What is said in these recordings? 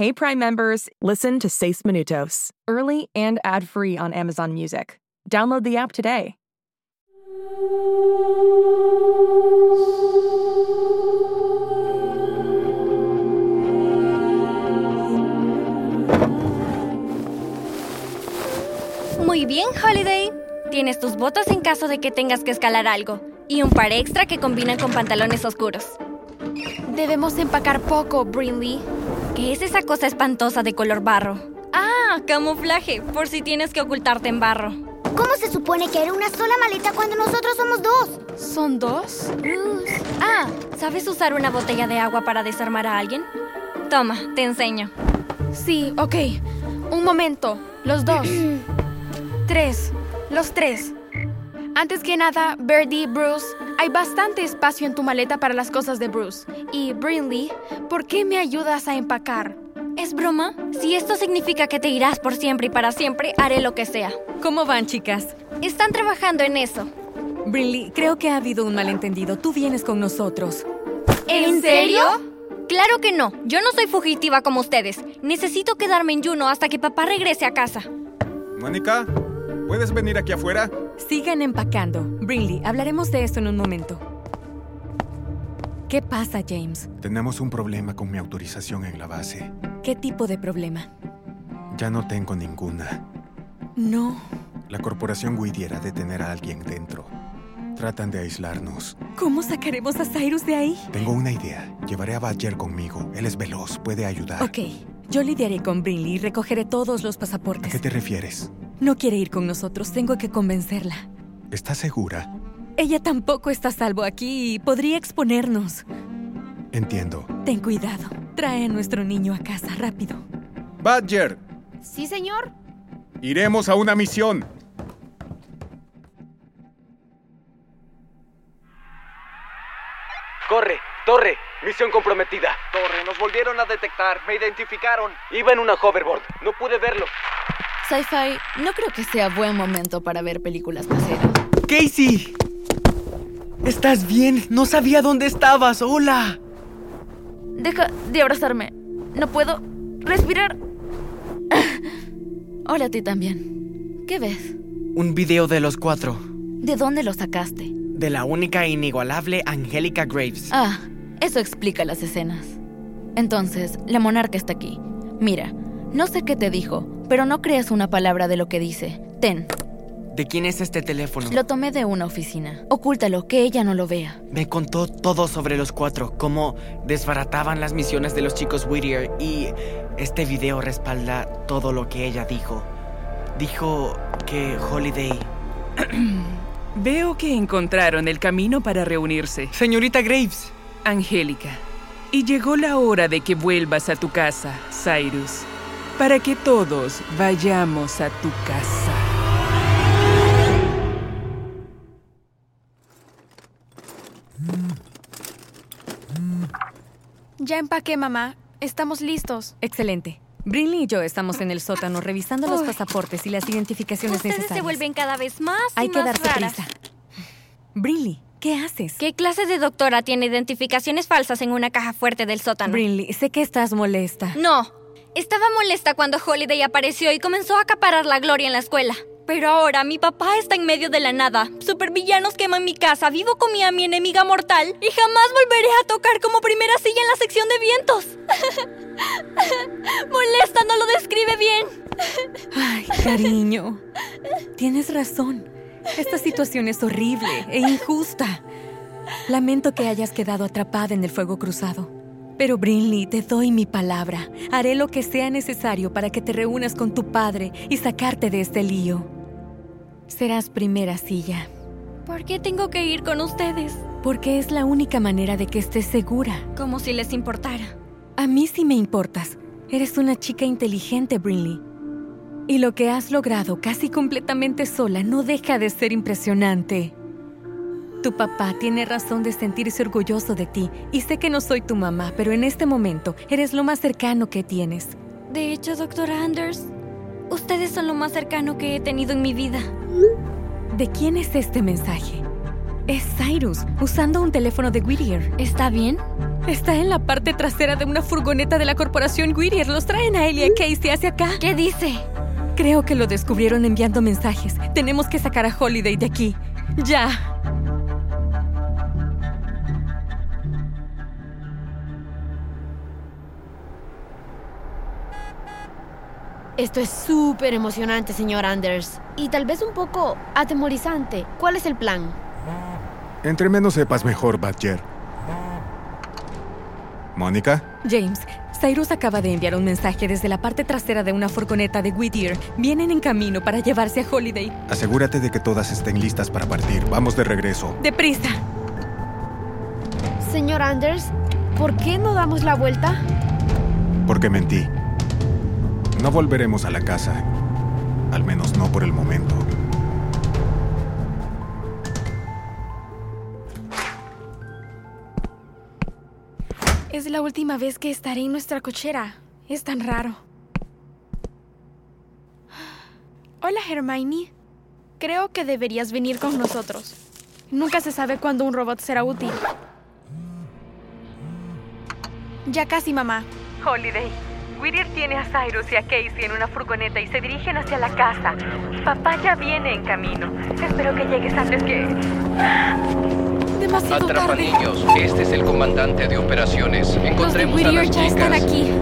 Hey Prime members, listen to Seis Minutos, early and ad-free on Amazon Music. Download the app today. Muy bien, Holiday. Tienes tus botas en caso de que tengas que escalar algo y un par extra que combinan con pantalones oscuros. Debemos empacar poco, Brinley. ¿Qué es esa cosa espantosa de color barro? Ah, camuflaje, por si tienes que ocultarte en barro. ¿Cómo se supone que era una sola maleta cuando nosotros somos dos? ¿Son dos? Ah, ¿sabes usar una botella de agua para desarmar a alguien? Toma, te enseño. Sí, ok. Un momento. Los dos. tres. Los tres. Antes que nada, Birdie, Bruce, hay bastante espacio en tu maleta para las cosas de Bruce. Y Brinley, ¿por qué me ayudas a empacar? ¿Es broma? Si esto significa que te irás por siempre y para siempre, haré lo que sea. ¿Cómo van, chicas? Están trabajando en eso. Brinley, creo que ha habido un malentendido. Tú vienes con nosotros. ¿En serio? Claro que no. Yo no soy fugitiva como ustedes. Necesito quedarme en Juno hasta que papá regrese a casa. Mónica, ¿puedes venir aquí afuera? Sigan empacando. Brinley, hablaremos de esto en un momento. ¿Qué pasa, James? Tenemos un problema con mi autorización en la base. ¿Qué tipo de problema? Ya no tengo ninguna. No. La corporación Whittier ha de tener a alguien dentro. Tratan de aislarnos. ¿Cómo sacaremos a Cyrus de ahí? Tengo una idea. Llevaré a Badger conmigo. Él es veloz, puede ayudar. Ok. Yo lidiaré con Brinley y recogeré todos los pasaportes. ¿A qué te refieres? No quiere ir con nosotros. Tengo que convencerla. ¿Estás segura? Ella tampoco está a salvo aquí y podría exponernos. Entiendo. Ten cuidado. Trae a nuestro niño a casa rápido. Badger, Sí, señor. iremos a una misión. Corre, Torre, misión comprometida. Torre, nos volvieron a detectar, me identificaron. Iba en una hoverboard, no pude verlo. Sci-Fi, no creo que sea buen momento para ver películas caseras. Casey. ¿Estás bien? No sabía dónde estabas. Hola. Deja de abrazarme. No puedo respirar. Hola a ti también. ¿Qué ves? Un video de los cuatro. ¿De dónde lo sacaste? De la única e inigualable Angélica Graves. Ah, eso explica las escenas. Entonces, la monarca está aquí. Mira, no sé qué te dijo, pero no creas una palabra de lo que dice. Ten, ¿De quién es este teléfono? lo tomé de una oficina. Ocúltalo, que ella no lo vea. Me contó todo sobre los cuatro, cómo desbarataban las misiones de los chicos Whittier y este video respalda todo lo que ella dijo. Dijo que Holiday... Veo que encontraron el camino para reunirse, Señorita Graves. Angélica. Y llegó la hora de que vuelvas a tu casa, Cyrus, para que todos vayamos a tu casa. Ya empaqué, mamá. Estamos listos. Excelente. Brinley y yo estamos en el sótano revisando los pasaportes y las identificaciones Ustedes necesarias. se vuelven cada vez más y Hay que más darse raras. prisa. Brinley, ¿qué haces? ¿Qué clase de doctora tiene identificaciones falsas en una caja fuerte del sótano? Brinley, sé que estás molesta. No. Estaba molesta cuando Holiday apareció y comenzó a acaparar la gloria en la escuela. Pero ahora mi papá está en medio de la nada. Supervillanos queman mi casa, vivo con mi, a mi enemiga mortal y jamás volveré a tocar como primera silla en la sección de vientos. molesta no lo describe bien. Ay, cariño. Tienes razón. Esta situación es horrible e injusta. Lamento que hayas quedado atrapada en el fuego cruzado. Pero Brinley, te doy mi palabra. Haré lo que sea necesario para que te reúnas con tu padre y sacarte de este lío. Serás primera silla, ¿Por qué tengo que ir con ustedes? porque es la única manera de que estés segura. Como si les importara. A mí sí me importas. Eres una chica inteligente, Brinley. Y lo que has logrado casi completamente sola no deja de ser impresionante. Tu papá tiene razón de sentirse orgulloso de ti y sé que no soy tu mamá, pero en este momento eres lo más cercano que tienes. De hecho, doctora Anders, ustedes son lo más cercano que he tenido en mi vida. ¿De quién es este mensaje? Es Cyrus, usando un teléfono de Whittier. ¿Está bien? Está en la parte trasera de una furgoneta de la corporación Whittier. Los traen a él y a Casey hacia acá. ¿Qué dice? Creo que lo descubrieron enviando mensajes. Tenemos que sacar a Holiday de aquí. ¡Ya! Esto es súper emocionante, señor Anders. Y tal vez un poco atemorizante. ¿Cuál es el plan? Entre menos sepas mejor, Badger. ¿Mónica? James, Cyrus acaba de enviar un mensaje desde la parte trasera de una furgoneta de Whittier. Vienen en camino para llevarse a Holiday. Asegúrate de que todas estén listas para partir. Vamos de regreso. ¡Deprisa! Señor Anders, ¿por qué no damos la vuelta? Porque mentí. No volveremos a la casa. Al menos no por el momento. Es la última vez que estaré en nuestra cochera. Es tan raro. Hola, Hermione. Creo que deberías venir con nosotros. Nunca se sabe cuándo un robot será útil. Ya casi, mamá. Holiday. Whittier tiene a Cyrus y a Casey en una furgoneta y se dirigen hacia la casa. Papá ya viene en camino. Espero que llegues antes que... Demasiado Atrapa tarde. niños, este es el comandante de operaciones. Los de Encontremos a Whittier las ya están chicas. aquí.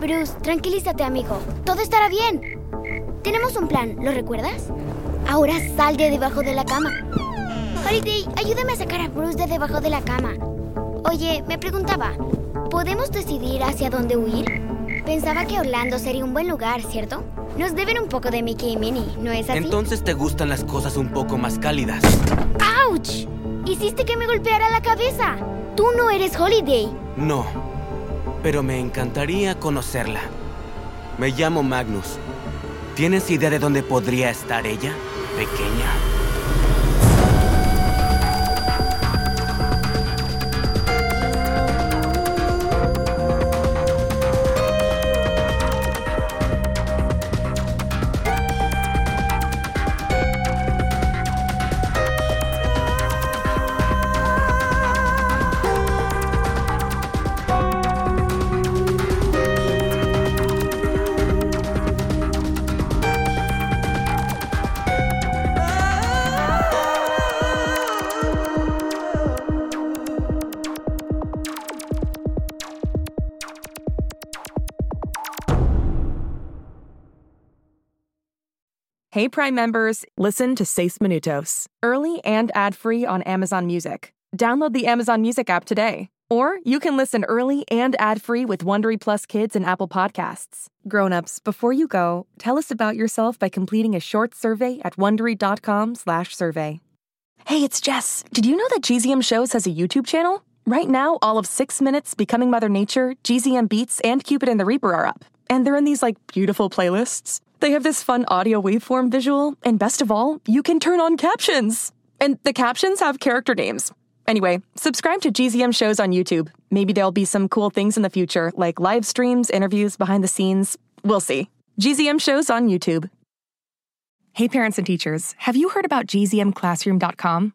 Bruce, tranquilízate, amigo. Todo estará bien. Tenemos un plan, ¿lo recuerdas? Ahora sal de debajo de la cama. Holiday, ayúdame a sacar a Bruce de debajo de la cama. Oye, me preguntaba, ¿podemos decidir hacia dónde huir? Pensaba que Orlando sería un buen lugar, ¿cierto? Nos deben un poco de Mickey y Minnie, ¿no es así? Entonces te gustan las cosas un poco más cálidas. ¡Auch! Hiciste que me golpeara la cabeza. Tú no eres Holiday. No, pero me encantaría conocerla. Me llamo Magnus. ¿Tienes idea de dónde podría estar ella, pequeña? Hey Prime members, listen to Seis Minutos, early and ad-free on Amazon Music. Download the Amazon Music app today. Or you can listen early and ad-free with Wondery Plus Kids and Apple Podcasts. Grown-ups, before you go, tell us about yourself by completing a short survey at wondery.com/survey. Hey, it's Jess. Did you know that GZM Shows has a YouTube channel? Right now, all of 6 Minutes, Becoming Mother Nature, GZM Beats, and Cupid and the Reaper are up. And they're in these like beautiful playlists. They have this fun audio waveform visual, and best of all, you can turn on captions. And the captions have character names. Anyway, subscribe to GZM shows on YouTube. Maybe there'll be some cool things in the future, like live streams, interviews, behind the scenes. We'll see. GZM shows on YouTube. Hey, parents and teachers, have you heard about gzmclassroom.com?